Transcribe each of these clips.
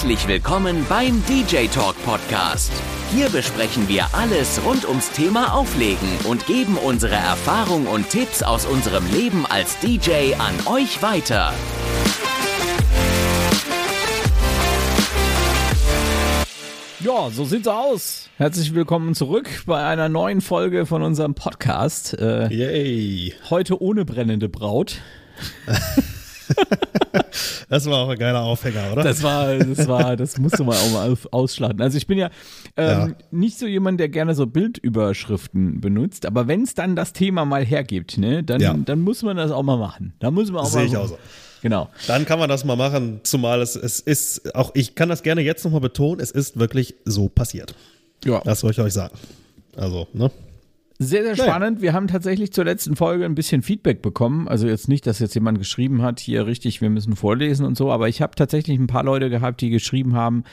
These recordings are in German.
Herzlich willkommen beim DJ Talk Podcast. Hier besprechen wir alles rund ums Thema Auflegen und geben unsere Erfahrung und Tipps aus unserem Leben als DJ an euch weiter. Ja, so sieht's aus. Herzlich willkommen zurück bei einer neuen Folge von unserem Podcast. Äh, Yay. Heute ohne brennende Braut. das war auch ein geiler Aufhänger, oder? Das war, das war, das musste man auch mal ausschlagen. Also ich bin ja, ähm, ja, nicht so jemand, der gerne so Bildüberschriften benutzt, aber wenn es dann das Thema mal hergibt, ne, dann, ja. dann muss man das auch mal machen. Da muss man auch Sehe ich auch so. Genau. Dann kann man das mal machen, zumal es, es ist, auch ich kann das gerne jetzt nochmal betonen, es ist wirklich so passiert. Ja. Das soll ich euch sagen. Also, ne? Sehr, sehr spannend. Naja. Wir haben tatsächlich zur letzten Folge ein bisschen Feedback bekommen. Also jetzt nicht, dass jetzt jemand geschrieben hat, hier richtig, wir müssen vorlesen und so, aber ich habe tatsächlich ein paar Leute gehabt, die geschrieben haben,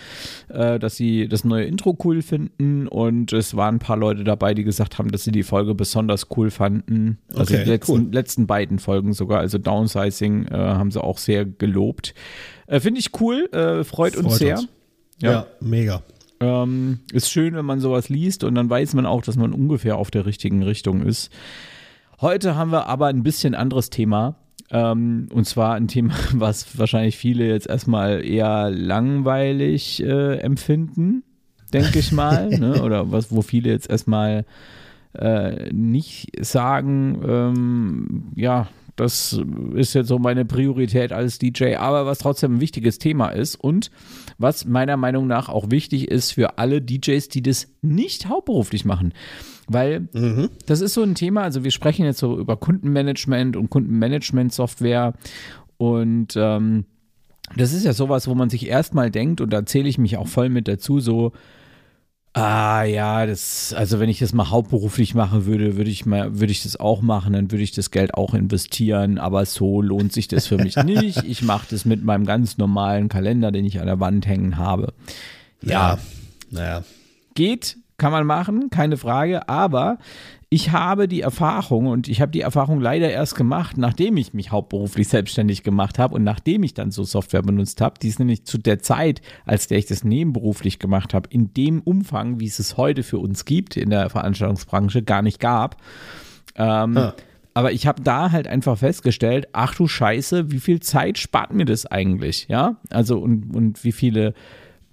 äh, dass sie das neue Intro cool finden und es waren ein paar Leute dabei, die gesagt haben, dass sie die Folge besonders cool fanden. Also okay, die letzten, cool. letzten beiden Folgen sogar, also Downsizing, äh, haben sie auch sehr gelobt. Äh, Finde ich cool, äh, freut, freut, uns sehr. Uns. Ja. ja, mega. Ähm, ist schön, wenn man sowas liest und dann weiß man auch, dass man ungefähr auf der richtigen Richtung ist. Heute haben wir aber ein bisschen anderes Thema. Ähm, und zwar ein Thema, was wahrscheinlich viele jetzt erstmal eher langweilig äh, empfinden, denke ich mal. ne? Oder was, wo viele jetzt erstmal äh, nicht sagen, ähm, ja, das ist jetzt so meine Priorität als DJ, aber was trotzdem ein wichtiges Thema ist und was meiner Meinung nach auch wichtig ist für alle DJs, die das nicht hauptberuflich machen. Weil mhm. das ist so ein Thema, also wir sprechen jetzt so über Kundenmanagement und Kundenmanagement-Software und ähm, das ist ja sowas, wo man sich erstmal denkt, und da zähle ich mich auch voll mit dazu, so, Ah ja, das, also wenn ich das mal hauptberuflich machen würde, würde ich mal, würde ich das auch machen, dann würde ich das Geld auch investieren, aber so lohnt sich das für mich nicht. Ich mache das mit meinem ganz normalen Kalender, den ich an der Wand hängen habe. Ja, naja. Geht, kann man machen, keine Frage, aber ich habe die Erfahrung und ich habe die Erfahrung leider erst gemacht, nachdem ich mich hauptberuflich selbstständig gemacht habe und nachdem ich dann so Software benutzt habe. Die ist nämlich zu der Zeit, als der ich das nebenberuflich gemacht habe, in dem Umfang, wie es es heute für uns gibt in der Veranstaltungsbranche, gar nicht gab. Ähm, ah. Aber ich habe da halt einfach festgestellt, ach du Scheiße, wie viel Zeit spart mir das eigentlich? Ja, also und, und wie viele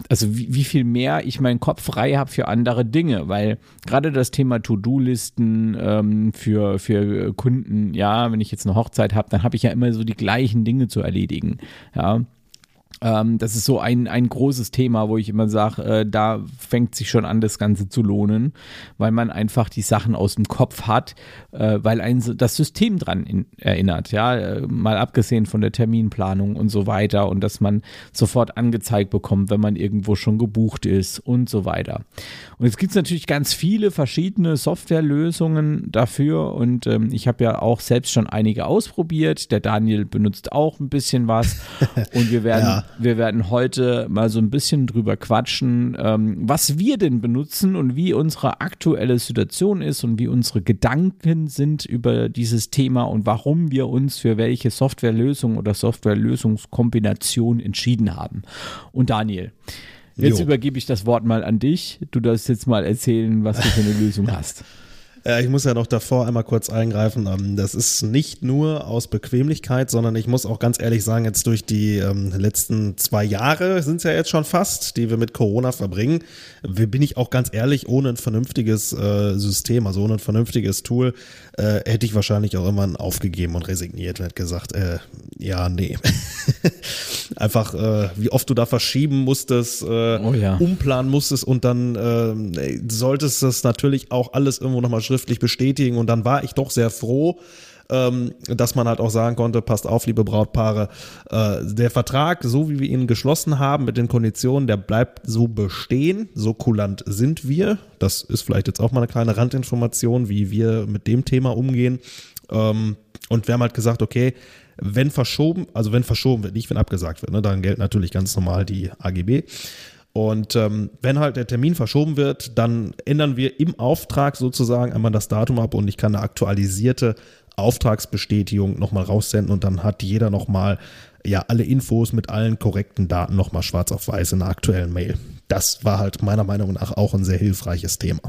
also wie, wie, viel mehr ich meinen Kopf frei habe für andere Dinge, weil gerade das Thema To-Do-Listen ähm, für, für Kunden, ja, wenn ich jetzt eine Hochzeit habe, dann habe ich ja immer so die gleichen Dinge zu erledigen, ja. Ähm, das ist so ein, ein großes Thema, wo ich immer sage, äh, da fängt sich schon an, das Ganze zu lohnen, weil man einfach die Sachen aus dem Kopf hat, äh, weil ein das System dran in, erinnert, ja, äh, mal abgesehen von der Terminplanung und so weiter und dass man sofort angezeigt bekommt, wenn man irgendwo schon gebucht ist und so weiter. Und jetzt gibt es natürlich ganz viele verschiedene Softwarelösungen dafür und ähm, ich habe ja auch selbst schon einige ausprobiert. Der Daniel benutzt auch ein bisschen was und wir werden ja wir werden heute mal so ein bisschen drüber quatschen, ähm, was wir denn benutzen und wie unsere aktuelle Situation ist und wie unsere Gedanken sind über dieses Thema und warum wir uns für welche Softwarelösung oder Softwarelösungskombination entschieden haben. Und Daniel, jetzt jo. übergebe ich das Wort mal an dich. Du darfst jetzt mal erzählen, was du für eine Lösung hast. Äh, ich muss ja noch davor einmal kurz eingreifen. Ähm, das ist nicht nur aus Bequemlichkeit, sondern ich muss auch ganz ehrlich sagen, jetzt durch die ähm, letzten zwei Jahre sind es ja jetzt schon fast, die wir mit Corona verbringen, bin ich auch ganz ehrlich, ohne ein vernünftiges äh, System, also ohne ein vernünftiges Tool, äh, hätte ich wahrscheinlich auch irgendwann aufgegeben und resigniert und hätte gesagt, äh, ja, nee. Einfach, äh, wie oft du da verschieben musstest, äh, oh ja. umplanen musstest und dann äh, solltest du es natürlich auch alles irgendwo nochmal schriftlich bestätigen und dann war ich doch sehr froh, ähm, dass man halt auch sagen konnte, passt auf, liebe Brautpaare, äh, der Vertrag, so wie wir ihn geschlossen haben mit den Konditionen, der bleibt so bestehen, so kulant sind wir. Das ist vielleicht jetzt auch mal eine kleine Randinformation, wie wir mit dem Thema umgehen. Ähm, und wir haben halt gesagt, okay, wenn verschoben, also wenn verschoben wird, nicht wenn abgesagt wird, ne, dann gelten natürlich ganz normal die AGB. Und ähm, wenn halt der Termin verschoben wird, dann ändern wir im Auftrag sozusagen einmal das Datum ab und ich kann eine aktualisierte Auftragsbestätigung nochmal raussenden und dann hat jeder nochmal ja alle Infos mit allen korrekten Daten nochmal schwarz auf weiß in einer aktuellen Mail. Das war halt meiner Meinung nach auch ein sehr hilfreiches Thema.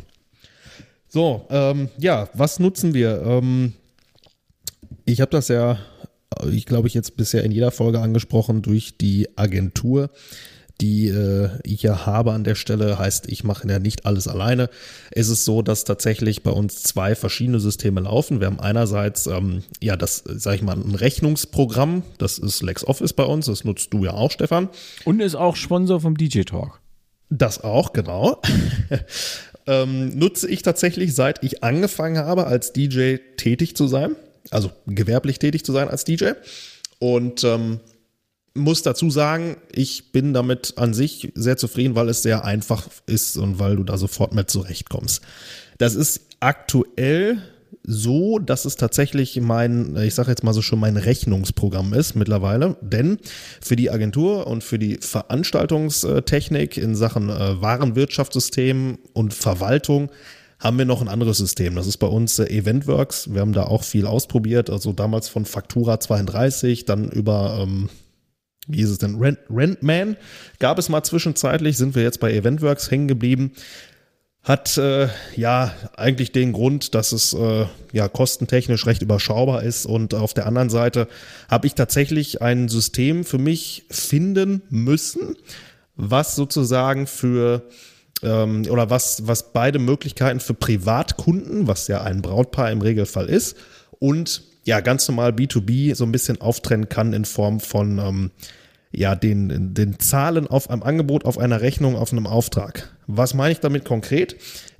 So, ähm, ja, was nutzen wir? Ähm, ich habe das ja, ich glaube, ich jetzt bisher in jeder Folge angesprochen durch die Agentur die äh, ich ja habe an der Stelle, heißt, ich mache ja nicht alles alleine. Es ist so, dass tatsächlich bei uns zwei verschiedene Systeme laufen. Wir haben einerseits, ähm, ja, das, sag ich mal, ein Rechnungsprogramm, das ist LexOffice bei uns, das nutzt du ja auch, Stefan. Und ist auch Sponsor vom DJ Talk. Das auch, genau. ähm, nutze ich tatsächlich, seit ich angefangen habe, als DJ tätig zu sein, also gewerblich tätig zu sein als DJ. Und ähm, muss dazu sagen, ich bin damit an sich sehr zufrieden, weil es sehr einfach ist und weil du da sofort mit zurechtkommst. Das ist aktuell so, dass es tatsächlich mein, ich sage jetzt mal so schon mein Rechnungsprogramm ist mittlerweile, denn für die Agentur und für die Veranstaltungstechnik in Sachen äh, Warenwirtschaftssystem und Verwaltung haben wir noch ein anderes System. Das ist bei uns äh, Eventworks. Wir haben da auch viel ausprobiert, also damals von Faktura 32, dann über ähm, wie ist es denn? Rent, Rentman gab es mal zwischenzeitlich, sind wir jetzt bei Eventworks hängen geblieben. Hat äh, ja eigentlich den Grund, dass es äh, ja kostentechnisch recht überschaubar ist. Und auf der anderen Seite habe ich tatsächlich ein System für mich finden müssen, was sozusagen für ähm, oder was, was beide Möglichkeiten für Privatkunden, was ja ein Brautpaar im Regelfall ist, und ja ganz normal B2B so ein bisschen auftrennen kann in Form von ähm, ja, den, den Zahlen auf einem Angebot, auf einer Rechnung, auf einem Auftrag. Was meine ich damit konkret?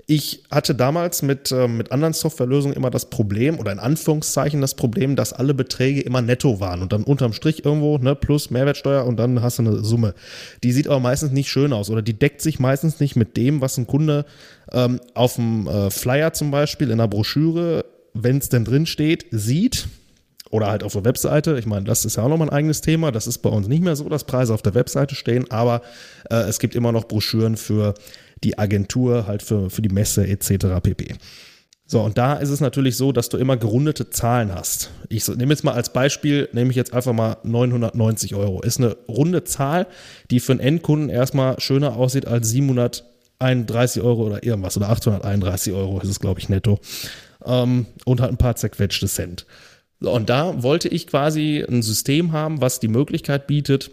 Ich hatte damals mit, äh, mit anderen Softwarelösungen immer das Problem oder in Anführungszeichen das Problem, dass alle Beträge immer netto waren und dann unterm Strich irgendwo ne, plus Mehrwertsteuer und dann hast du eine Summe. Die sieht aber meistens nicht schön aus oder die deckt sich meistens nicht mit dem, was ein Kunde ähm, auf dem äh, Flyer zum Beispiel in der Broschüre wenn es denn drin steht, sieht, oder halt auf der Webseite. Ich meine, das ist ja auch nochmal ein eigenes Thema. Das ist bei uns nicht mehr so, dass Preise auf der Webseite stehen, aber äh, es gibt immer noch Broschüren für die Agentur, halt für, für die Messe etc. pp. So, und da ist es natürlich so, dass du immer gerundete Zahlen hast. Ich nehme jetzt mal als Beispiel, nehme ich jetzt einfach mal 990 Euro. Ist eine runde Zahl, die für einen Endkunden erstmal schöner aussieht als 731 Euro oder irgendwas oder 831 Euro ist es, glaube ich, netto ähm, und halt ein paar zerquetschte Cent. Und da wollte ich quasi ein System haben, was die Möglichkeit bietet,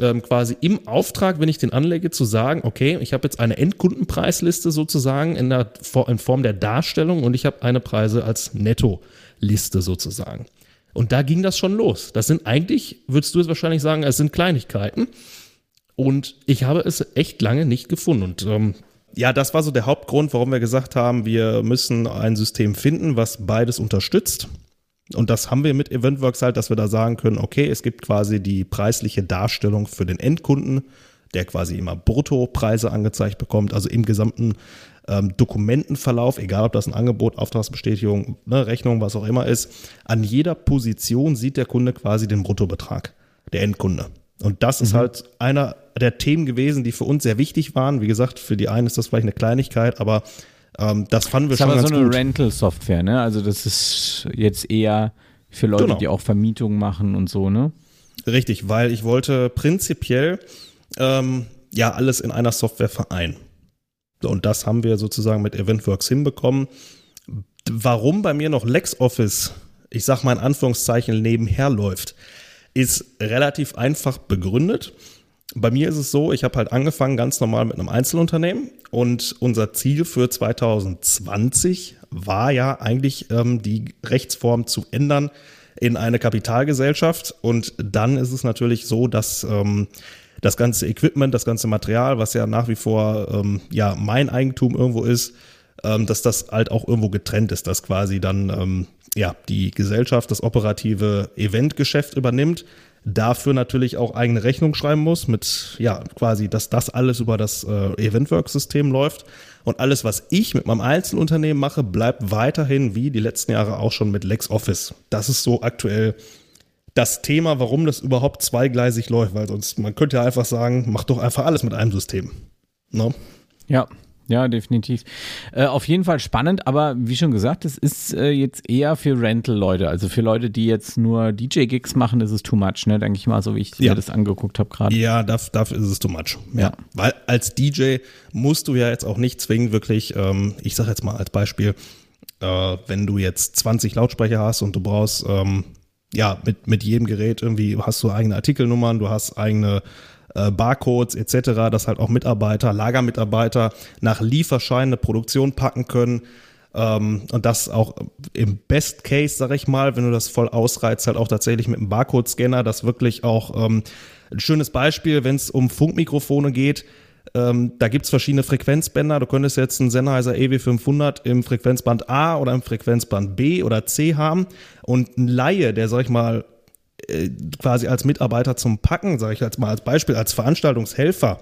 ähm, quasi im Auftrag, wenn ich den anlege, zu sagen, okay, ich habe jetzt eine Endkundenpreisliste sozusagen in, der, in Form der Darstellung und ich habe eine Preise als Netto-Liste sozusagen. Und da ging das schon los. Das sind eigentlich, würdest du es wahrscheinlich sagen, es sind Kleinigkeiten. Und ich habe es echt lange nicht gefunden. Und ähm, ja, das war so der Hauptgrund, warum wir gesagt haben, wir müssen ein System finden, was beides unterstützt. Und das haben wir mit Eventworks halt, dass wir da sagen können, okay, es gibt quasi die preisliche Darstellung für den Endkunden, der quasi immer Bruttopreise angezeigt bekommt, also im gesamten ähm, Dokumentenverlauf, egal ob das ein Angebot, Auftragsbestätigung, ne, Rechnung, was auch immer ist, an jeder Position sieht der Kunde quasi den Bruttobetrag, der Endkunde. Und das mhm. ist halt einer der Themen gewesen, die für uns sehr wichtig waren. Wie gesagt, für die einen ist das vielleicht eine Kleinigkeit, aber ähm, das fanden wir das schon ist aber so eine Rental-Software, ne? Also das ist jetzt eher für Leute, genau. die auch Vermietungen machen und so, ne? Richtig, weil ich wollte prinzipiell ähm, ja alles in einer Software vereinen. Und das haben wir sozusagen mit Eventworks hinbekommen. Warum bei mir noch LexOffice, ich sag mal in Anführungszeichen, nebenher läuft, ist relativ einfach begründet. Bei mir ist es so, ich habe halt angefangen ganz normal mit einem Einzelunternehmen und unser Ziel für 2020 war ja eigentlich ähm, die Rechtsform zu ändern in eine Kapitalgesellschaft. Und dann ist es natürlich so, dass ähm, das ganze Equipment, das ganze Material, was ja nach wie vor ähm, ja mein Eigentum irgendwo ist, ähm, dass das halt auch irgendwo getrennt ist, dass quasi dann ähm, ja die Gesellschaft das operative Eventgeschäft übernimmt, dafür natürlich auch eigene Rechnung schreiben muss, mit ja quasi, dass das alles über das äh, Eventwork-System läuft. Und alles, was ich mit meinem Einzelunternehmen mache, bleibt weiterhin wie die letzten Jahre auch schon mit LexOffice. Das ist so aktuell das Thema, warum das überhaupt zweigleisig läuft, weil sonst, man könnte ja einfach sagen, mach doch einfach alles mit einem System. No? Ja, Ja, definitiv. Äh, auf jeden Fall spannend, aber wie schon gesagt, es ist äh, jetzt eher für Rental-Leute. Also für Leute, die jetzt nur DJ-Gigs machen, ist es too much, ne? Denke ich mal, so wie ich Ja. mir das angeguckt habe gerade. Ja, dafür, dafür ist es too much. Ja. Weil als DJ musst du ja jetzt auch nicht zwingend wirklich, ähm, ich sag jetzt mal als Beispiel, äh, wenn du jetzt 20 Lautsprecher hast und du brauchst, ähm, ja, mit, mit jedem Gerät irgendwie hast du eigene Artikelnummern, du hast eigene äh, Barcodes etc., dass halt auch Mitarbeiter, Lagermitarbeiter nach Lieferschein eine Produktion packen können. Ähm, und das auch im Best Case, sag ich mal, wenn du das voll ausreizt, halt auch tatsächlich mit einem Barcode-Scanner, das wirklich auch ähm, ein schönes Beispiel, wenn es um Funkmikrofone geht. Ähm, da gibt's verschiedene Frequenzbänder. Du könntest jetzt einen Sennheiser EW500 im Frequenzband A oder im Frequenzband B oder C haben. Und ein Laie, der, sag ich mal, äh, quasi als Mitarbeiter zum Packen, sage ich jetzt mal als Beispiel, als Veranstaltungshelfer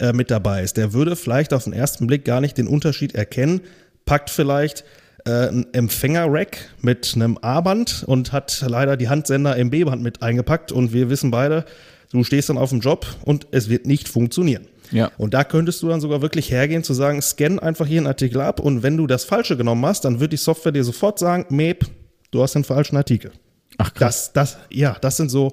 äh, mit dabei ist, der würde vielleicht auf den ersten Blick gar nicht den Unterschied erkennen, packt vielleicht äh, ein Empfänger-Rack mit einem A-Band und hat leider die Handsender im B-Band mit eingepackt und wir wissen beide, du stehst dann auf dem Job und es wird nicht funktionieren. Ja. Und da könntest du dann sogar wirklich hergehen zu sagen, scan einfach hier einen Artikel ab und wenn du das Falsche genommen hast, dann wird die Software dir sofort sagen, Mep, du hast den falschen Artikel. Ach krass. Das, das, ja, das sind so,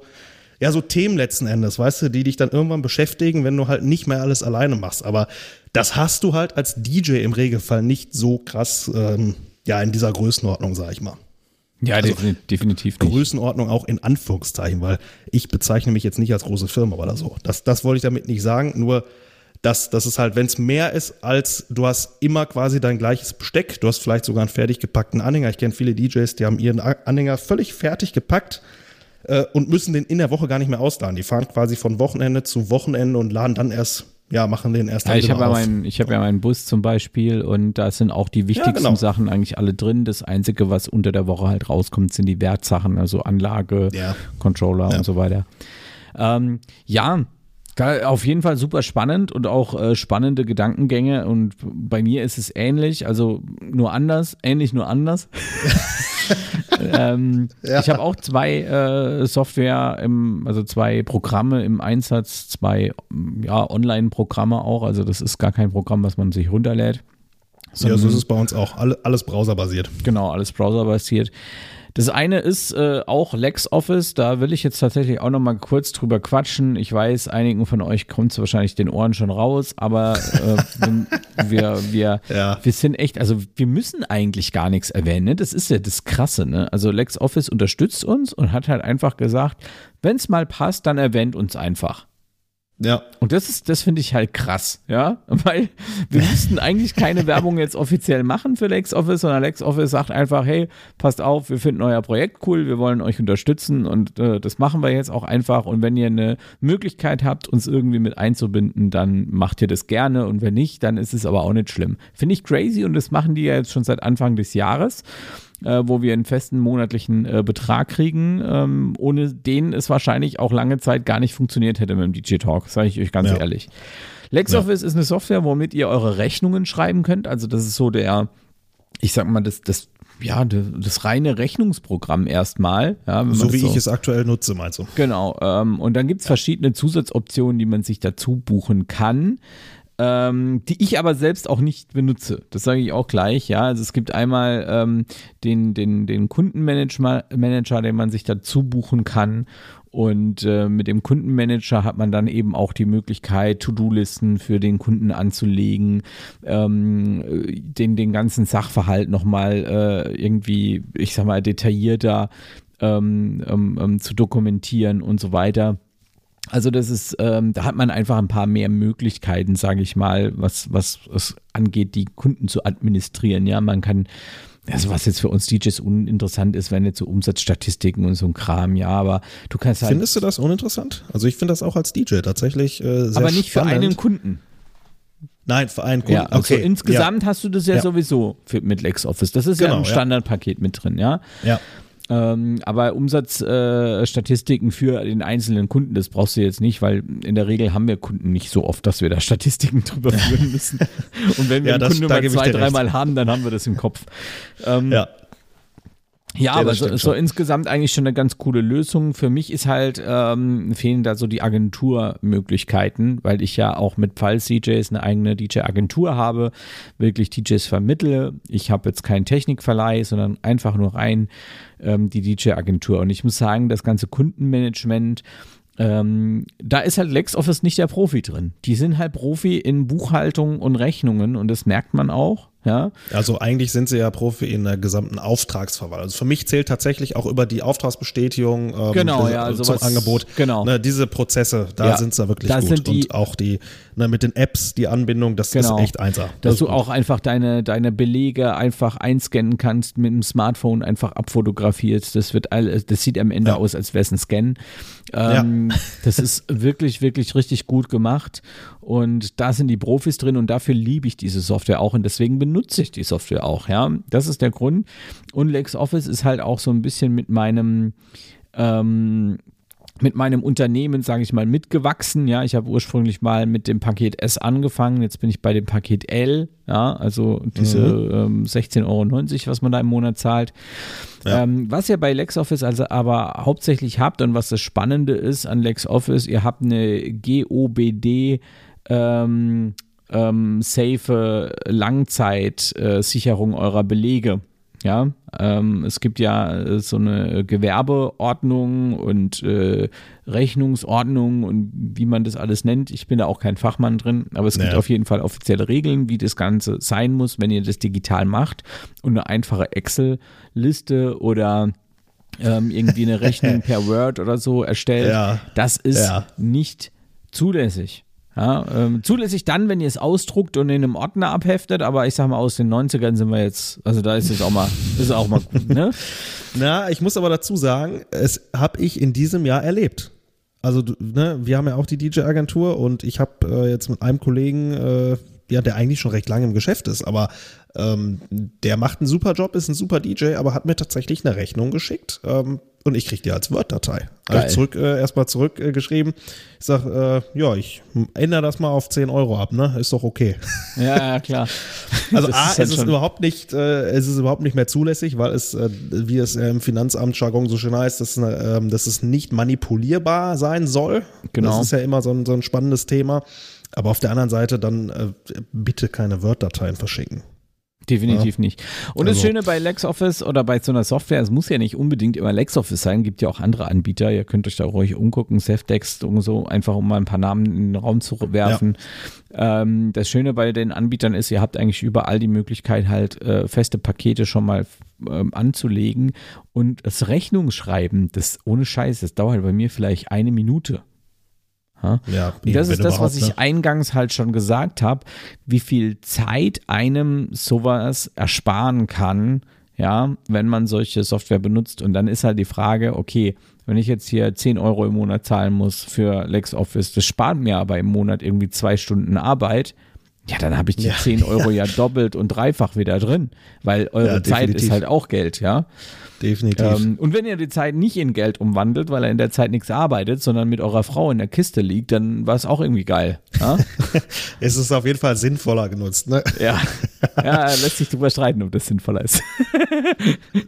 ja, so Themen letzten Endes, weißt du, die dich dann irgendwann beschäftigen, wenn du halt nicht mehr alles alleine machst. Aber das hast du halt als DJ im Regelfall nicht so krass, ähm, ja, in dieser Größenordnung, sag ich mal. Ja, Also, defini- definitiv nicht. Größenordnung auch in Anführungszeichen, weil ich bezeichne mich jetzt nicht als große Firma oder so. Das, das wollte ich damit nicht sagen, nur dass das ist halt, wenn es mehr ist, als du hast immer quasi dein gleiches Besteck, du hast vielleicht sogar einen fertig gepackten Anhänger. Ich kenne viele DJs, die haben ihren Anhänger völlig fertig gepackt äh, und müssen den in der Woche gar nicht mehr ausladen. Die fahren quasi von Wochenende zu Wochenende und laden dann erst, ja, machen den erst Ja, dann ich habe ja, meinen, ich ja meinen Bus zum Beispiel und da sind auch die wichtigsten genau. Sachen eigentlich alle drin. Das Einzige, was unter der Woche halt rauskommt, sind die Wertsachen, also Anlage, Ja. Controller Ja. und so weiter. Ähm, ja, auf jeden Fall super spannend und auch äh, spannende Gedankengänge und bei mir ist es ähnlich, also nur anders, ähnlich nur anders. ähm, Ja. Ich habe auch zwei äh, Software, im, also zwei Programme im Einsatz, zwei ja, Online-Programme auch. Also das ist gar kein Programm, was man sich runterlädt. ja, so ist es bei uns auch. Alle, alles browserbasiert. Genau, alles browserbasiert. Das eine ist äh, auch LexOffice, da will ich jetzt tatsächlich auch noch mal kurz drüber quatschen. Ich weiß, einigen von euch kommt es wahrscheinlich den Ohren schon raus, aber äh, wir, wir, Ja. wir sind echt, also wir müssen eigentlich gar nichts erwähnen. Ne? Das ist ja das Krasse. Ne? Also LexOffice unterstützt uns und hat halt einfach gesagt, wenn es mal passt, dann erwähnt uns einfach. Ja. Und das ist, das finde ich halt krass, ja, weil wir müssten eigentlich keine Werbung jetzt offiziell machen für LexOffice, sondern LexOffice sagt einfach, hey, passt auf, wir finden euer Projekt cool, wir wollen euch unterstützen und äh, das machen wir jetzt auch einfach. Und wenn ihr eine Möglichkeit habt, uns irgendwie mit einzubinden, dann macht ihr das gerne und wenn nicht, dann ist es aber auch nicht schlimm. Finde ich crazy und das machen die ja jetzt schon seit Anfang des Jahres äh, wo wir einen festen monatlichen äh, Betrag kriegen, ähm, ohne den es wahrscheinlich auch lange Zeit gar nicht funktioniert hätte mit dem DJ Talk, sage ich euch ganz Ja. ehrlich. LexOffice ist eine Software, womit ihr eure Rechnungen schreiben könnt. Also das ist so der, ich sag mal, das, das, ja, das, reine Rechnungsprogramm erstmal. Ja, So wie ich es aktuell nutze, meinst du? Genau. Ähm, und dann gibt es verschiedene Zusatzoptionen, die man sich dazu buchen kann. Ähm, die ich aber selbst auch nicht benutze. Das sage ich auch gleich, ja. Also es gibt einmal ähm, den, den, den Kundenmanager, Manager, den man sich dazu buchen kann. Und äh, mit dem Kundenmanager hat man dann eben auch die Möglichkeit, To-Do-Listen für den Kunden anzulegen, ähm, den, den ganzen Sachverhalt nochmal äh, irgendwie, ich sag mal, detaillierter ähm, ähm, ähm, zu dokumentieren und so weiter. Also das ist, ähm, da hat man einfach ein paar mehr Möglichkeiten, sage ich mal, was, was es angeht, die Kunden zu administrieren. Ja, man kann, also was jetzt für uns DJs uninteressant ist, wenn jetzt so Umsatzstatistiken und so ein Kram, ja, aber du kannst halt, Findest du das uninteressant? Also ich finde das auch als DJ tatsächlich äh, sehr aber nicht für spannend. einen Kunden. Nein, für einen Kunden. Ja, also okay. insgesamt hast du das ja, Ja. sowieso für, mit LexOffice. Das ist ja Genau, im ja. Standardpaket mit drin, ja. Ja. Ähm, aber Umsatzstatistiken äh, für den einzelnen Kunden, das brauchst du jetzt nicht, weil in der Regel haben wir Kunden nicht so oft, dass wir da Statistiken drüber führen müssen. Und wenn wir Ja, einen das- Kunden mal zwei, dreimal haben, dann haben wir das im Kopf. Ähm, Ja. Ja, Ja, aber so, so insgesamt eigentlich schon eine ganz coole Lösung. Für mich ist halt, ähm, fehlen da so die Agenturmöglichkeiten, weil ich ja auch mit Pulse DJs eine eigene DJ-Agentur habe, wirklich DJs vermittle. Ich habe jetzt keinen Technikverleih, sondern einfach nur rein ähm, die DJ-Agentur. Und ich muss sagen, das ganze Kundenmanagement, ähm, da ist halt LexOffice nicht der Profi drin. Die sind halt Profi in Buchhaltung und Rechnungen und das merkt man auch. Ja, Also eigentlich sind sie ja Profi in der gesamten Auftragsverwaltung. Also für mich zählt tatsächlich auch über die Auftragsbestätigung ähm, Genau, das- ja, zum sowas- Angebot. genau. Ne, diese Prozesse, da Ja, sind sie wirklich gut. sind die- Und auch die ne, mit den Apps, die Anbindung, das Genau. ist echt einser. dass Das du auch einfach deine, deine Belege einfach einscannen kannst, mit dem Smartphone einfach abfotografierst. Das wird all, das sieht am Ende Ja. aus, als wäre es ein Scan. Ähm, Das ist wirklich, wirklich richtig gut gemacht. Und da sind die Profis drin und dafür liebe ich diese Software auch und deswegen benutze ich die Software auch, ja. Das ist der Grund. Und LexOffice ist halt auch so ein bisschen mit meinem ähm, mit meinem Unternehmen, sage ich mal, mitgewachsen. Ja, ich habe ursprünglich mal mit dem Paket S angefangen, jetzt bin ich bei dem Paket L, ja, also diese ähm, 16,90 Euro, was man da im Monat zahlt. Ja. Ähm, was ihr bei LexOffice also aber hauptsächlich habt und was das Spannende ist an LexOffice, ihr habt eine GOBD ähm, ähm, safe Langzeitsicherung eurer Belege. Ja, ähm, es gibt ja äh, so eine Gewerbeordnung und äh, Rechnungsordnung und wie man das alles nennt. Ich bin da auch kein Fachmann drin, aber es gibt Ja. auf jeden Fall offizielle Regeln, wie das Ganze sein muss, wenn ihr das digital macht und eine einfache Excel-Liste oder ähm, irgendwie eine Rechnung per Word oder so erstellt. Ja. Das ist Ja. nicht zulässig. Ja, ähm, zulässig dann, wenn ihr es ausdruckt und in einem Ordner abheftet, aber ich sag mal, aus den 90ern sind wir jetzt, also da ist es auch mal, ist auch mal gut, ne? Na, ich muss aber dazu sagen, es habe ich in diesem Jahr erlebt. Also, ne, wir haben ja auch die DJ-Agentur und ich habe äh, jetzt mit einem Kollegen, äh, ja, der eigentlich schon recht lange im Geschäft ist, aber ähm, der macht einen super Job, ist ein super DJ, aber hat mir tatsächlich eine Rechnung geschickt ähm, und ich krieg die als Word-Datei. Ich zurück, äh, erstmal zurückgeschrieben. Äh, ich sag, äh, ja, ich ändere das mal auf 10 Euro ab, ne? Ist doch okay. Ja, ja, klar. Also A, ist es ist überhaupt nicht, äh, es ist überhaupt nicht mehr zulässig, weil es, äh, wie es im Finanzamt-Jargon so schön heißt, dass, äh, ähm, dass es nicht manipulierbar sein soll. Genau. Das ist ja immer so ein, so ein spannendes Thema. Aber auf der anderen Seite dann äh, bitte keine Word-Dateien verschicken. Definitiv nicht. Und das Also- Schöne bei LexOffice oder bei so einer Software, es muss ja nicht unbedingt immer LexOffice sein, gibt ja auch andere Anbieter, ihr könnt euch da ruhig umgucken, Safdex und so, einfach um mal ein paar Namen in den Raum zu werfen. Ähm, das Schöne bei den Anbietern ist, ihr habt eigentlich überall die Möglichkeit halt äh, feste Pakete schon mal ähm, anzulegen und das Rechnungsschreiben, das ohne Scheiß, das dauert bei mir vielleicht eine Minute. Ja, Und das ist das, was ich ne? eingangs halt schon gesagt habe, wie viel Zeit einem sowas ersparen kann, ja, wenn man solche Software benutzt. Und dann ist halt die Frage, okay, wenn ich jetzt hier 10 Euro im Monat zahlen muss für LexOffice, das spart mir aber im Monat irgendwie zwei Stunden Arbeit. Ja, dann habe ich die Ja, 10 Euro ja. doppelt und dreifach wieder drin, weil eure Ja, Zeit ist halt auch Geld, ja. Definitiv. Ähm, und wenn ihr die Zeit nicht in Geld umwandelt, weil er in der Zeit nichts arbeitet, sondern mit eurer Frau in der Kiste liegt, dann war es auch irgendwie geil. Ja, es ist auf jeden Fall sinnvoller genutzt. Ne? ja. ja lässt sich drüber streiten, ob das sinnvoller ist.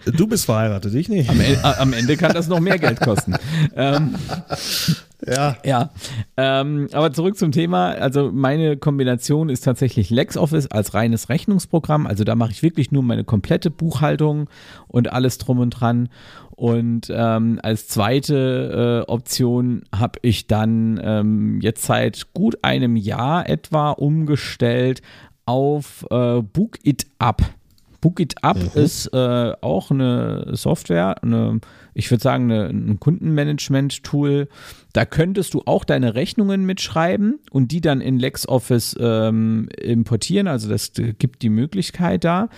Du bist verheiratet, ich nicht. Am, E- am Ende kann das noch mehr Geld kosten. Ähm, Ja, Ja, ähm, aber zurück zum Thema. Also meine Kombination ist tatsächlich LexOffice als reines Rechnungsprogramm. Also da mache ich wirklich nur meine komplette Buchhaltung und alles drum und dran. Und ähm, als zweite äh, Option habe ich dann ähm, jetzt seit gut einem Jahr etwa umgestellt auf äh, Book It Up. Book It Up ist äh, auch eine Software, eine, ich würde sagen, eine, ein Kundenmanagement-Tool. Da könntest du auch deine Rechnungen mitschreiben und die dann in LexOffice ähm, importieren. Also das äh, gibt die Möglichkeit da.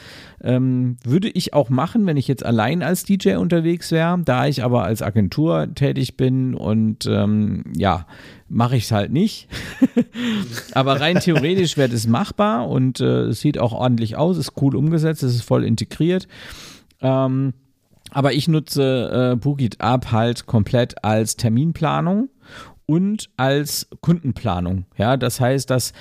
Ähm, würde ich auch machen, wenn ich jetzt allein als DJ unterwegs wäre. Da ich aber als Agentur tätig bin und ähm, ja, mache ich es halt nicht. aber rein theoretisch wäre das machbar und äh, es sieht auch ordentlich aus, ist cool umgesetzt, es ist voll integriert. Ähm, aber ich nutze äh, Bookit Up halt komplett als Terminplanung und als Kundenplanung. Ja, das heißt, dass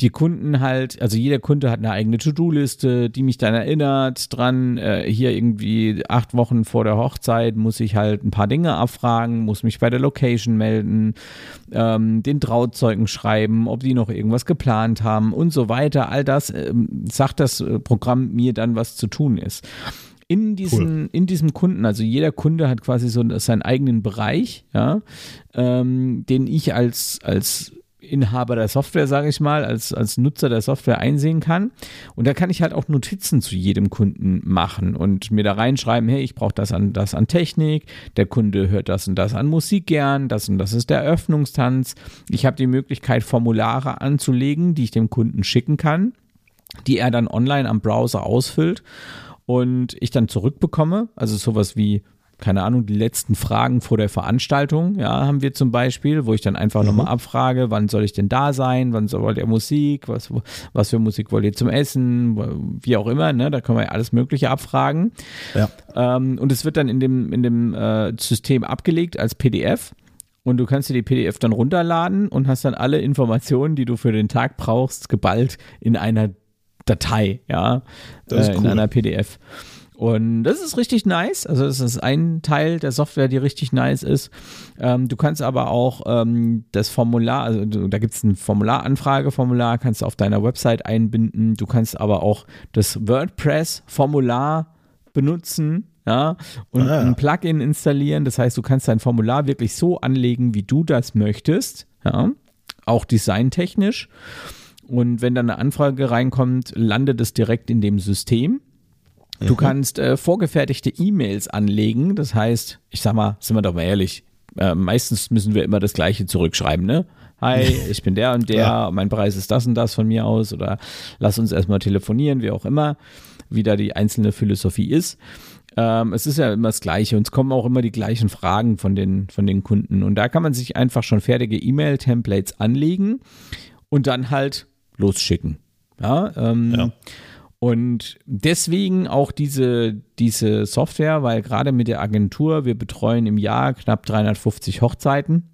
die Kunden halt, also jeder Kunde hat eine eigene To-Do-Liste, die mich dann erinnert dran, äh, hier irgendwie acht Wochen vor der Hochzeit muss ich halt ein paar Dinge abfragen, muss mich bei der Location melden, ähm, den Trauzeugen schreiben, ob die noch irgendwas geplant haben und so weiter. All das ähm, sagt das äh, Programm mir dann, was zu tun ist in diesen, cool. in diesem Kunden, also jeder Kunde hat quasi so seinen eigenen Bereich, ja, ähm, den ich als, als Inhaber der Software, sage ich mal, als, als Nutzer der Software einsehen kann. Und da kann ich halt auch Notizen zu jedem Kunden machen und mir da reinschreiben, hey, ich brauche das an das an Technik, der Kunde hört das und das an Musik gern, das und das ist der Eröffnungstanz. Ich habe die Möglichkeit, Formulare anzulegen, die ich dem Kunden schicken kann, die er dann online am Browser ausfüllt und ich dann zurückbekomme, also sowas wie keine Ahnung, die letzten Fragen vor der Veranstaltung, ja, haben wir zum Beispiel, wo ich dann einfach mhm. nochmal abfrage, wann soll ich denn da sein, wann soll ihr Musik, was, was für Musik wollt ihr zum Essen, wie auch immer, ne, da können wir ja alles Mögliche abfragen. Ja. Ähm, und es wird dann in dem, in dem äh, System abgelegt als PDF. Und du kannst dir die PDF dann runterladen und hast dann alle Informationen, die du für den Tag brauchst, geballt in einer Datei, ja, äh, in einer PDF. Und das ist richtig nice. Also, das ist ein Teil der Software, die richtig nice ist. Ähm, du kannst aber auch ähm, das Formular, also du, da gibt es ein Formularanfrageformular, kannst du auf deiner Website einbinden. Du kannst aber auch das WordPress-Formular benutzen. Ja, und ah. ein Plugin installieren. Das heißt, du kannst dein Formular wirklich so anlegen, wie du das möchtest. Ja, auch designtechnisch. Und wenn dann eine Anfrage reinkommt, landet es direkt in dem System. Du mhm. kannst äh, vorgefertigte E-Mails anlegen. Das heißt, ich sag mal, sind wir doch mal ehrlich, äh, meistens müssen wir immer das Gleiche zurückschreiben, ne? Hi, ich bin der und der, ja. mein Preis ist das und das von mir aus oder lass uns erstmal telefonieren, wie auch immer, wie da die einzelne Philosophie ist. Ähm, es ist ja immer das Gleiche und es kommen auch immer die gleichen Fragen von den, von den Kunden und da kann man sich einfach schon fertige E-Mail-Templates anlegen und dann halt losschicken. Ja, ähm, ja. Und deswegen auch diese, diese Software, weil gerade mit der Agentur, wir betreuen im Jahr knapp 350 Hochzeiten.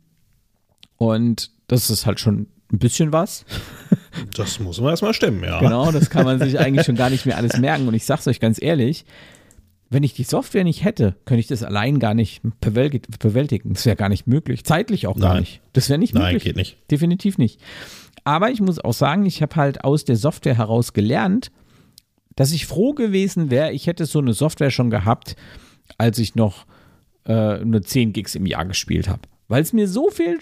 Und das ist halt schon ein bisschen was. Das muss man erstmal stimmen, ja. Genau, das kann man sich eigentlich schon gar nicht mehr alles merken. Und ich sag's euch ganz ehrlich, wenn ich die Software nicht hätte, könnte ich das allein gar nicht bewältigen. Das wäre gar nicht möglich. Zeitlich auch gar Nein. nicht. Das wäre nicht möglich. Nein, geht nicht. Definitiv nicht. Aber ich muss auch sagen, ich habe halt aus der Software heraus gelernt, dass ich froh gewesen wäre, ich hätte so eine Software schon gehabt, als ich noch äh, nur 10 Gigs im Jahr gespielt habe. Weil es mir so viel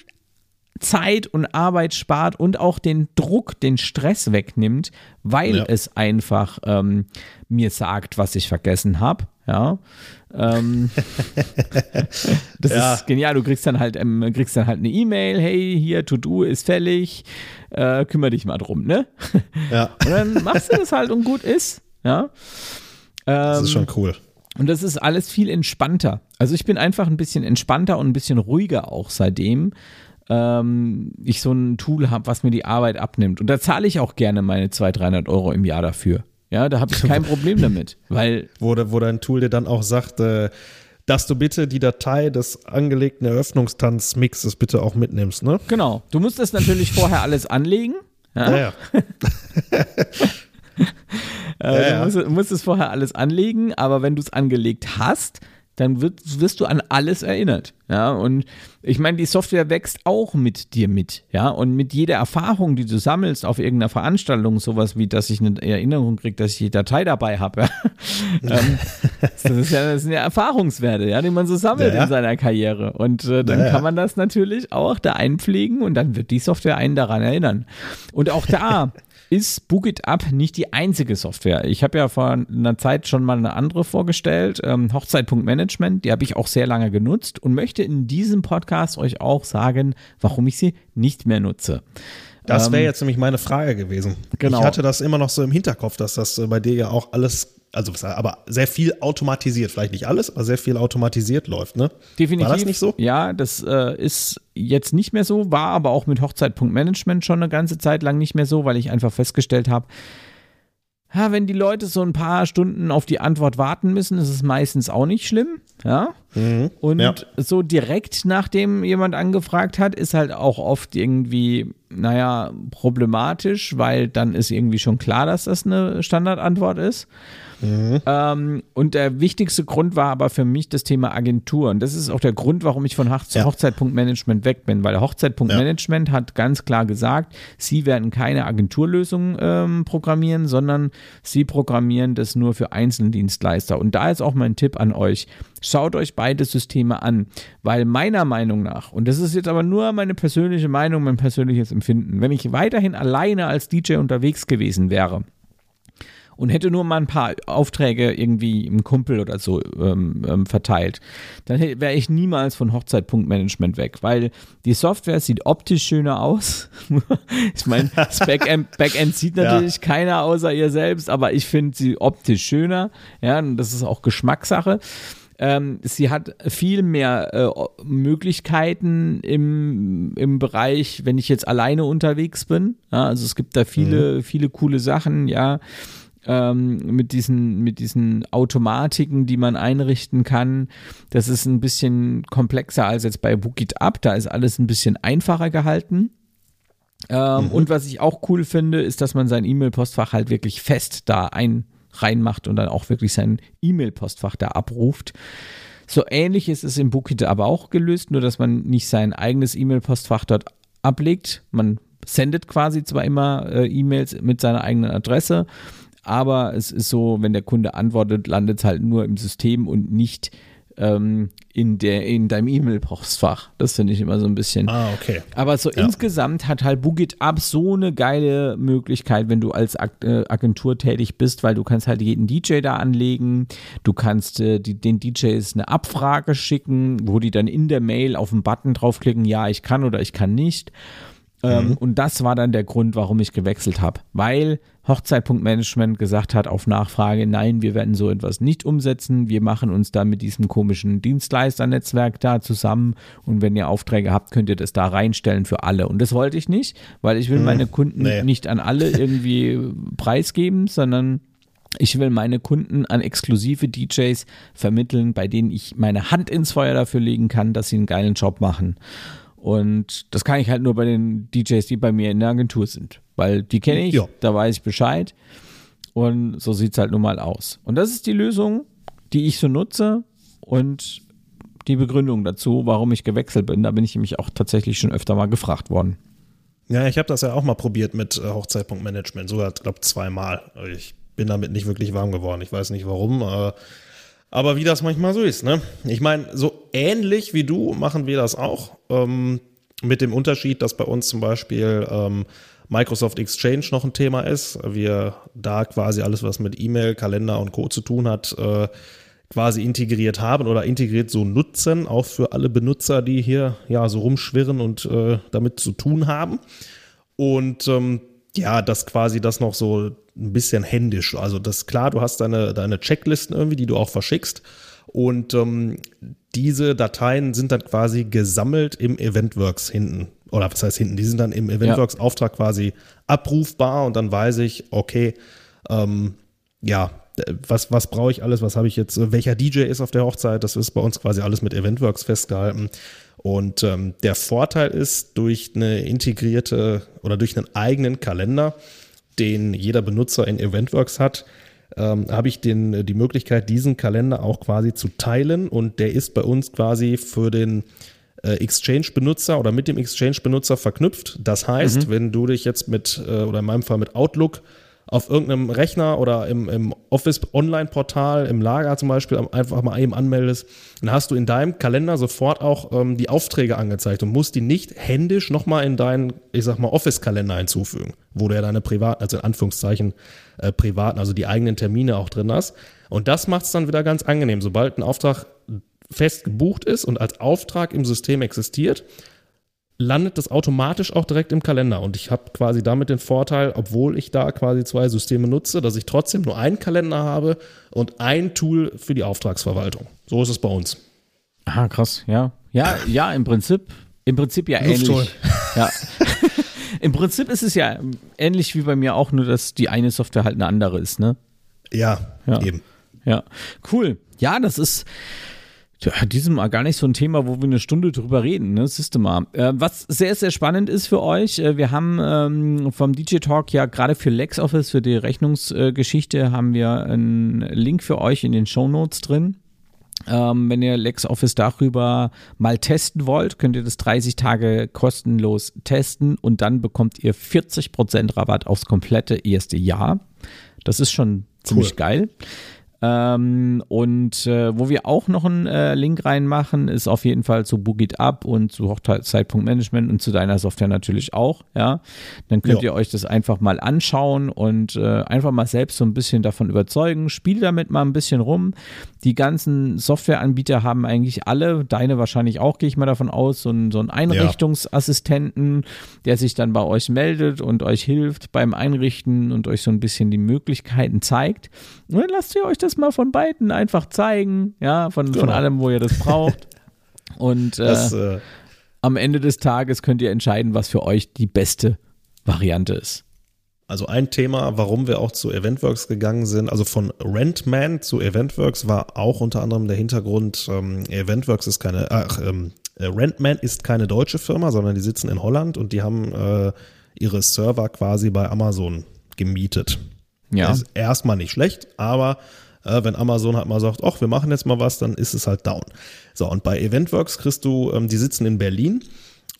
Zeit und Arbeit spart und auch den Druck, den Stress wegnimmt, weil ja. es einfach ähm, mir sagt, was ich vergessen habe. Ja. Ähm, das ja. ist genial. Du kriegst dann halt, ähm, kriegst dann halt eine E-Mail, hey, hier, To-Do ist fällig, äh, kümmere dich mal drum, ne? Ja. Und dann machst du das halt und gut ist. Ja. das ist schon ähm, cool. Und das ist alles viel entspannter. Also ich bin einfach ein bisschen entspannter und ein bisschen ruhiger auch seitdem ähm, ich so ein Tool habe, was mir die Arbeit abnimmt. Und da zahle ich auch gerne meine 200, 300 Euro im Jahr dafür. Ja, da habe ich kein Problem damit, weil wo, wo dein Tool dir dann auch sagt, äh, dass du bitte die Datei des angelegten Eröffnungstanzmixes bitte auch mitnimmst, ne? Genau. Du musst das natürlich vorher alles anlegen. Ja. ja, ja. äh, ja, Du musst, musst es vorher alles anlegen, aber wenn du es angelegt hast, dann wird, wirst du an alles erinnert. Ja, und ich meine, die Software wächst auch mit dir mit. Ja, und mit jeder Erfahrung, die du sammelst auf irgendeiner Veranstaltung, sowas wie, dass ich eine Erinnerung kriege, dass ich die Datei dabei habe. Ja? ähm, das, ist ja, das sind ja Erfahrungswerte, ja, die man so sammelt ja. in seiner Karriere. Und äh, dann ja, kann man das natürlich auch da einpflegen und dann wird die Software einen daran erinnern. Und auch da ist Book It Up nicht die einzige Software. Ich habe ja vor einer Zeit schon mal eine andere vorgestellt, ähm, Hochzeit.management, die habe ich auch sehr lange genutzt und möchte in diesem Podcast euch auch sagen, warum ich sie nicht mehr nutze. Das wäre ähm, jetzt nämlich meine Frage gewesen. Genau. Ich hatte das immer noch so im Hinterkopf, dass das bei dir ja auch alles also aber sehr viel automatisiert, vielleicht nicht alles, aber sehr viel automatisiert läuft, ne? Definitiv. War das nicht so? Ja, das äh, ist jetzt nicht mehr so, war aber auch mit Hochzeitpunktmanagement schon eine ganze Zeit lang nicht mehr so, weil ich einfach festgestellt habe, ja, wenn die Leute so ein paar Stunden auf die Antwort warten müssen, ist es meistens auch nicht schlimm. Ja. Mhm, und ja. so direkt nachdem jemand angefragt hat, ist halt auch oft irgendwie, naja, problematisch, weil dann ist irgendwie schon klar, dass das eine Standardantwort ist. Mhm. Ähm, und der wichtigste Grund war aber für mich das Thema Agentur. Und das ist auch der Grund, warum ich von ja. Hochzeitpunktmanagement weg bin, weil Hochzeitpunktmanagement ja. hat ganz klar gesagt, sie werden keine Agenturlösung ähm, programmieren, sondern sie programmieren das nur für Einzeldienstleister. Und da ist auch mein Tipp an euch. Schaut euch beide Systeme an, weil meiner Meinung nach, und das ist jetzt aber nur meine persönliche Meinung, mein persönliches Empfinden, wenn ich weiterhin alleine als DJ unterwegs gewesen wäre, und hätte nur mal ein paar Aufträge irgendwie im Kumpel oder so ähm, ähm, verteilt, dann wäre ich niemals von Hochzeitpunktmanagement weg, weil die Software sieht optisch schöner aus. ich meine, das Backend, Backend sieht natürlich ja. keiner außer ihr selbst, aber ich finde sie optisch schöner. Ja, und das ist auch Geschmackssache. Ähm, sie hat viel mehr äh, Möglichkeiten im, im Bereich, wenn ich jetzt alleine unterwegs bin. Ja, also es gibt da viele, mhm. viele coole Sachen, ja ähm, mit, diesen, mit diesen Automatiken, die man einrichten kann. Das ist ein bisschen komplexer als jetzt bei Bookit Up. Da ist alles ein bisschen einfacher gehalten. Ähm, mhm. Und was ich auch cool finde, ist, dass man sein E-Mail-Postfach halt wirklich fest da ein reinmacht und dann auch wirklich sein E-Mail-Postfach da abruft. So ähnlich ist es im Bookit aber auch gelöst, nur dass man nicht sein eigenes E-Mail-Postfach dort ablegt. Man sendet quasi zwar immer äh, E-Mails mit seiner eigenen Adresse, aber es ist so, wenn der Kunde antwortet, landet es halt nur im System und nicht ähm, in, der, in deinem E-Mail-Postfach. Das finde ich immer so ein bisschen. Ah, okay. Aber so ja. insgesamt hat halt Boogit Up so eine geile Möglichkeit, wenn du als äh, Agentur tätig bist, weil du kannst halt jeden DJ da anlegen, du kannst äh, die, den DJs eine Abfrage schicken, wo die dann in der Mail auf den Button draufklicken, ja, ich kann oder ich kann nicht. Ähm, mhm. Und das war dann der Grund, warum ich gewechselt habe, weil Hochzeitpunktmanagement gesagt hat auf Nachfrage, nein, wir werden so etwas nicht umsetzen, wir machen uns da mit diesem komischen Dienstleisternetzwerk da zusammen und wenn ihr Aufträge habt, könnt ihr das da reinstellen für alle. Und das wollte ich nicht, weil ich will mhm. meine Kunden nee. nicht an alle irgendwie preisgeben, sondern ich will meine Kunden an exklusive DJs vermitteln, bei denen ich meine Hand ins Feuer dafür legen kann, dass sie einen geilen Job machen. Und das kann ich halt nur bei den DJs, die bei mir in der Agentur sind. Weil die kenne ich, ja. da weiß ich Bescheid. Und so sieht es halt nun mal aus. Und das ist die Lösung, die ich so nutze und die Begründung dazu, warum ich gewechselt bin. Da bin ich nämlich auch tatsächlich schon öfter mal gefragt worden. Ja, ich habe das ja auch mal probiert mit äh, Hochzeitpunktmanagement, sogar, glaube zweimal. Ich bin damit nicht wirklich warm geworden. Ich weiß nicht warum, aber wie das manchmal so ist, ne? Ich meine, so ähnlich wie du machen wir das auch. Ähm, mit dem Unterschied, dass bei uns zum Beispiel ähm, Microsoft Exchange noch ein Thema ist. Wir da quasi alles, was mit E-Mail, Kalender und Co. zu tun hat, äh, quasi integriert haben oder integriert so nutzen, auch für alle Benutzer, die hier ja so rumschwirren und äh, damit zu tun haben. Und ähm, ja, dass quasi das noch so ein bisschen händisch. Also das ist klar, du hast deine, deine Checklisten irgendwie, die du auch verschickst. Und ähm, diese Dateien sind dann quasi gesammelt im Eventworks hinten. Oder was heißt hinten? Die sind dann im Eventworks-Auftrag quasi abrufbar und dann weiß ich, okay, ähm, ja, was, was brauche ich alles, was habe ich jetzt, welcher DJ ist auf der Hochzeit, das ist bei uns quasi alles mit Eventworks festgehalten. Und ähm, der Vorteil ist, durch eine integrierte oder durch einen eigenen Kalender, den jeder Benutzer in Eventworks hat, ähm, habe ich den, die Möglichkeit, diesen Kalender auch quasi zu teilen. Und der ist bei uns quasi für den äh, Exchange-Benutzer oder mit dem Exchange-Benutzer verknüpft. Das heißt, mhm. wenn du dich jetzt mit, äh, oder in meinem Fall mit Outlook auf irgendeinem Rechner oder im, im Office-Online-Portal, im Lager zum Beispiel, einfach mal eben anmeldest, dann hast du in deinem Kalender sofort auch ähm, die Aufträge angezeigt und musst die nicht händisch nochmal in deinen, ich sag mal, Office-Kalender hinzufügen, wo du ja deine privaten, also in Anführungszeichen äh, privaten, also die eigenen Termine auch drin hast. Und das macht es dann wieder ganz angenehm. Sobald ein Auftrag fest gebucht ist und als Auftrag im System existiert, landet das automatisch auch direkt im Kalender. Und ich habe quasi damit den Vorteil, obwohl ich da quasi zwei Systeme nutze, dass ich trotzdem nur einen Kalender habe und ein Tool für die Auftragsverwaltung. So ist es bei uns. Ah, krass, ja. Ja, ja, im Prinzip, im Prinzip ja ähnlich. Ja. Im Prinzip ist es ja ähnlich wie bei mir auch, nur dass die eine Software halt eine andere ist, ne? Ja, Ja. eben. Ja, cool. Ja, das ist ja, diesem Mal gar nicht so ein Thema, wo wir eine Stunde drüber reden, ne? Du mal. Äh, was sehr, sehr spannend ist für euch, äh, wir haben ähm, vom DJ Talk ja gerade für LexOffice, für die Rechnungsgeschichte, haben wir einen Link für euch in den Show Notes drin. Ähm, wenn ihr LexOffice darüber mal testen wollt, könnt ihr das 30 Tage kostenlos testen und dann bekommt ihr 40% Rabatt aufs komplette erste Jahr. Das ist schon ziemlich Cool. geil. Ähm, und äh, wo wir auch noch einen äh, Link reinmachen, ist auf jeden Fall zu Boogit Up und zu Hochzeitpunktmanagement und zu deiner Software natürlich auch. Ja, dann könnt Ja. ihr euch das einfach mal anschauen und äh, einfach mal selbst so ein bisschen davon überzeugen. Spiel damit mal ein bisschen rum. Die ganzen Softwareanbieter haben eigentlich alle, deine wahrscheinlich auch, gehe ich mal davon aus, so einen, so einen Einrichtungsassistenten, der sich dann bei euch meldet und euch hilft beim Einrichten und euch so ein bisschen die Möglichkeiten zeigt. Und dann lasst ihr euch das mal von beiden einfach zeigen, ja, von, von Genau. allem, wo ihr das braucht. Und äh, Das, äh, am Ende des Tages könnt ihr entscheiden, was für euch die beste Variante ist. Also ein Thema, warum wir auch zu Eventworks gegangen sind, also von Rentman zu Eventworks war auch unter anderem der Hintergrund, ähm, Eventworks ist keine, ach, ähm, äh, Rentman ist keine deutsche Firma, sondern die sitzen in Holland und die haben äh, ihre Server quasi bei Amazon gemietet. Ja. Ist erstmal nicht schlecht, aber äh, wenn Amazon halt mal sagt, ach, wir machen jetzt mal was, dann ist es halt down. So, und bei Eventworks kriegst du, ähm, die sitzen in Berlin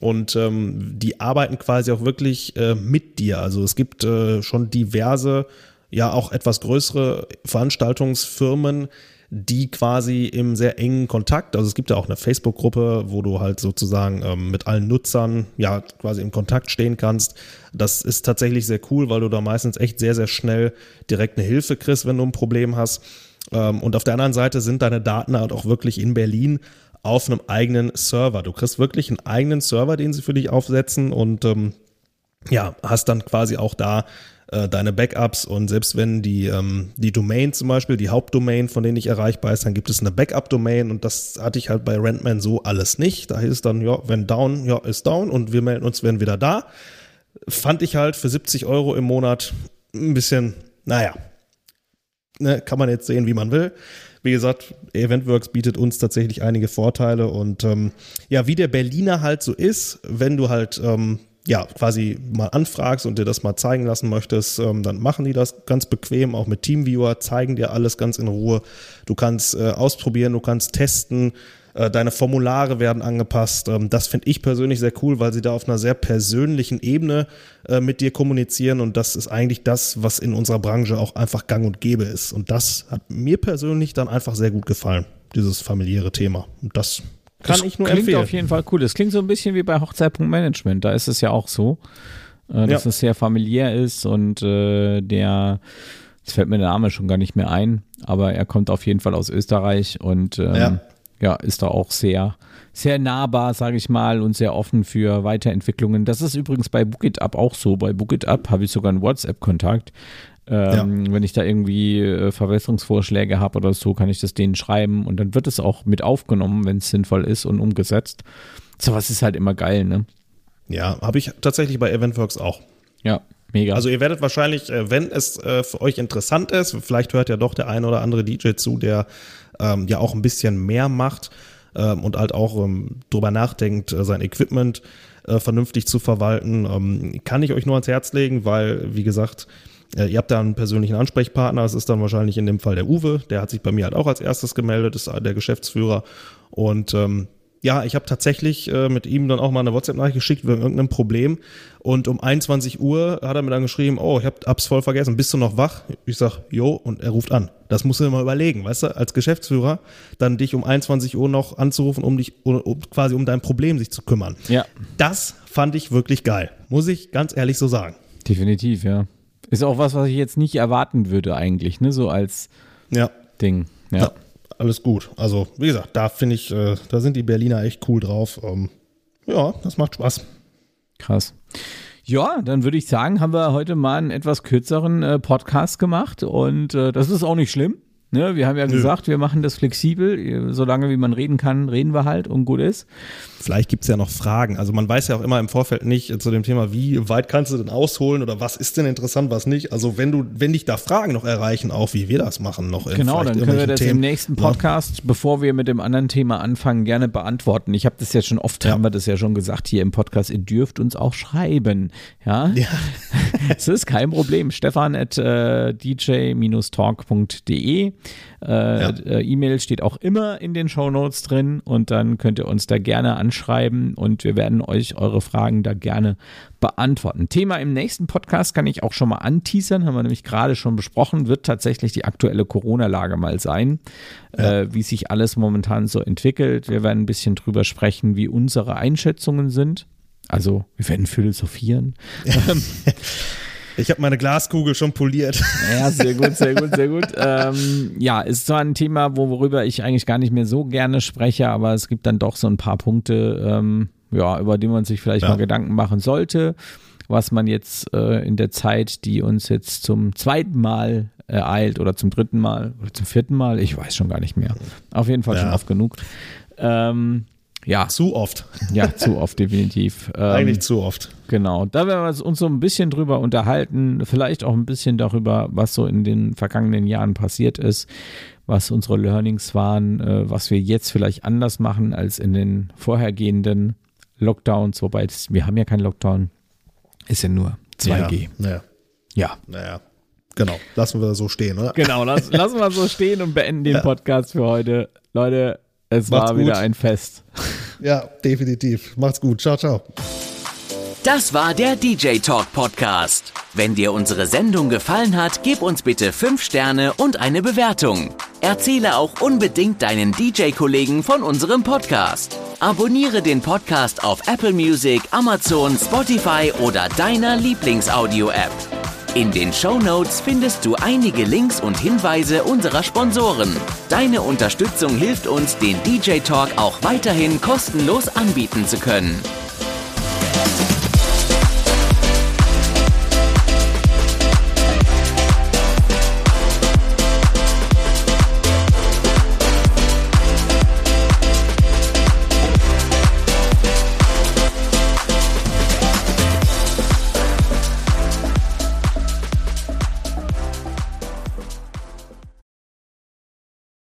und ähm, die arbeiten quasi auch wirklich äh, mit dir. Also es gibt äh, schon diverse, ja auch etwas größere Veranstaltungsfirmen, die quasi im sehr engen Kontakt, also es gibt ja auch eine Facebook-Gruppe, wo du halt sozusagen ähm, mit allen Nutzern ja quasi im Kontakt stehen kannst. Das ist tatsächlich sehr cool, weil du da meistens echt sehr, sehr schnell direkt eine Hilfe kriegst, wenn du ein Problem hast. Ähm, und auf der anderen Seite sind deine Daten halt auch wirklich in Berlin auf einem eigenen Server. Du kriegst wirklich einen eigenen Server, den sie für dich aufsetzen und ähm, ja, hast dann quasi auch da äh, deine Backups und selbst wenn die, ähm, die Domain zum Beispiel, die Hauptdomain, von denen ich erreichbar ist, dann gibt es eine Backup-Domain und das hatte ich halt bei Rentman so alles nicht. Da hieß dann, ja, wenn down, ja, ist down und wir melden uns, wenn wieder da. Fand ich halt für 70 Euro im Monat ein bisschen, naja, ne, kann man jetzt sehen, wie man will. Wie gesagt, Eventworks bietet uns tatsächlich einige Vorteile und ähm, ja, wie der Berliner halt so ist, wenn du halt ähm, ja quasi mal anfragst und dir das mal zeigen lassen möchtest, ähm, dann machen die das ganz bequem, auch mit Teamviewer, zeigen dir alles ganz in Ruhe. Du kannst äh, ausprobieren, du kannst testen, äh, deine Formulare werden angepasst. Ähm, das finde ich persönlich sehr cool, weil sie da auf einer sehr persönlichen Ebene äh, mit dir kommunizieren und das ist eigentlich das, was in unserer Branche auch einfach gang und gäbe ist. Und das hat mir persönlich dann einfach sehr gut gefallen, dieses familiäre Thema. Und das kann das ich nur klingt empfehlen. auf jeden Fall cool. Das klingt so ein bisschen wie bei Hochzeitpunktmanagement. Da ist es ja auch so, äh, dass Ja. es sehr familiär ist und äh, der, jetzt fällt mir der Name schon gar nicht mehr ein, aber er kommt auf jeden Fall aus Österreich und ähm, ja. Ja. ist da auch sehr, sehr nahbar, sage ich mal, und sehr offen für Weiterentwicklungen. Das ist übrigens bei BookitUp auch so. Bei BookitUp habe ich sogar einen WhatsApp-Kontakt. Ähm, Wenn ich da irgendwie äh, Verbesserungsvorschläge habe oder so, kann ich das denen schreiben und dann wird es auch mit aufgenommen, wenn es sinnvoll ist und umgesetzt. Sowas ist halt immer geil, ne? Ja, habe ich tatsächlich bei Eventworks auch. Ja, mega. Also ihr werdet wahrscheinlich, äh, wenn es äh, für euch interessant ist, vielleicht hört ja doch der ein oder andere DJ zu, der ähm, ja auch ein bisschen mehr macht ähm, und halt auch ähm, drüber nachdenkt, äh, sein Equipment äh, vernünftig zu verwalten, ähm, kann ich euch nur ans Herz legen, weil, wie gesagt, äh, ihr habt da einen persönlichen Ansprechpartner, das ist dann wahrscheinlich in dem Fall der Uwe, der hat sich bei mir halt auch als erstes gemeldet, ist der Geschäftsführer. Und ähm, ja, ich habe tatsächlich äh, mit ihm dann auch mal eine WhatsApp-Nachricht geschickt wegen irgendeinem Problem. Und um 21 Uhr hat er mir dann geschrieben, oh, ich hab, hab's voll vergessen, bist du noch wach? Ich sag, jo, und er ruft an. Das musst du dir mal überlegen, weißt du, als Geschäftsführer, dann dich um 21 Uhr noch anzurufen, um dich, um, quasi um dein Problem sich zu kümmern. ja, Das fand ich wirklich geil, muss ich ganz ehrlich so sagen. definitiv, ja. Ist auch was, was ich jetzt nicht erwarten würde eigentlich, ne? So als Ja, Ding. Ja. ja, alles gut. Also, wie gesagt, da finde ich, äh, da sind die Berliner echt cool drauf. Ähm, ja, das macht Spaß. Krass. Ja, dann würde ich sagen, haben wir heute mal einen etwas kürzeren äh, Podcast gemacht und äh, das ist auch nicht schlimm. Ne, wir haben ja Nö. gesagt, wir machen das flexibel. Solange wie man reden kann, reden wir halt und gut ist. Vielleicht gibt's ja noch Fragen. Also man weiß ja auch immer im Vorfeld nicht zu dem Thema, wie weit kannst du denn ausholen oder was ist denn interessant, was nicht. Also wenn du, wenn dich da Fragen noch erreichen, auch wie wir das machen, noch Genau, dann können wir das irgendwelchen im Themen. nächsten Ja. Podcast, bevor wir mit dem anderen Thema anfangen, gerne beantworten. Ich habe das ja schon oft, Ja. haben wir das ja schon gesagt hier im Podcast, ihr dürft uns auch schreiben. Ja, Ja. es ist kein Problem. Stefan at äh, dj-talk.de. Äh, äh, E-Mail steht auch immer in den Shownotes drin und dann könnt ihr uns da gerne anschreiben und wir werden euch eure Fragen da gerne beantworten. Thema im nächsten Podcast kann ich auch schon mal anteasern, haben wir nämlich gerade schon besprochen, wird tatsächlich die aktuelle Corona-Lage mal sein, äh, wie sich alles momentan so entwickelt. Wir werden ein bisschen drüber sprechen, wie unsere Einschätzungen sind. Also wir werden philosophieren. Ich habe meine Glaskugel schon poliert. Ja, sehr gut, sehr gut, sehr gut. Ähm, ja, ist zwar ein Thema, wo- worüber ich eigentlich gar nicht mehr so gerne spreche, aber es gibt dann doch so ein paar Punkte, ähm, ja, über die man sich vielleicht Ja. mal Gedanken machen sollte, was man jetzt äh, in der Zeit, die uns jetzt zum zweiten Mal ereilt oder zum dritten Mal oder zum vierten Mal, ich weiß schon gar nicht mehr. Auf jeden Fall schon Ja. oft genug. Ähm, ja, Zu oft. ja, zu oft definitiv. Ähm, Eigentlich zu oft. Genau, da werden wir uns so ein bisschen drüber unterhalten, vielleicht auch ein bisschen darüber, was so in den vergangenen Jahren passiert ist, was unsere Learnings waren, äh, was wir jetzt vielleicht anders machen als in den vorhergehenden Lockdowns, wobei das, wir haben ja keinen Lockdown, ist ja nur 2G. Ja. Naja. Ja. naja. Genau. Lassen wir so stehen, oder? Genau, lass, lassen wir so stehen und beenden den Ja. Podcast für heute. Leute, es Macht's war wieder gut. ein Fest. Ja, definitiv. Macht's gut. Ciao, ciao. Das war der DJ Talk Podcast. Wenn dir unsere Sendung gefallen hat, gib uns bitte 5 Sterne und eine Bewertung. Erzähle auch unbedingt deinen DJ-Kollegen von unserem Podcast. Abonniere den Podcast auf Apple Music, Amazon, Spotify oder deiner Lieblingsaudio-App. In den Shownotes findest du einige Links und Hinweise unserer Sponsoren. Deine Unterstützung hilft uns, den DJ Talk auch weiterhin kostenlos anbieten zu können.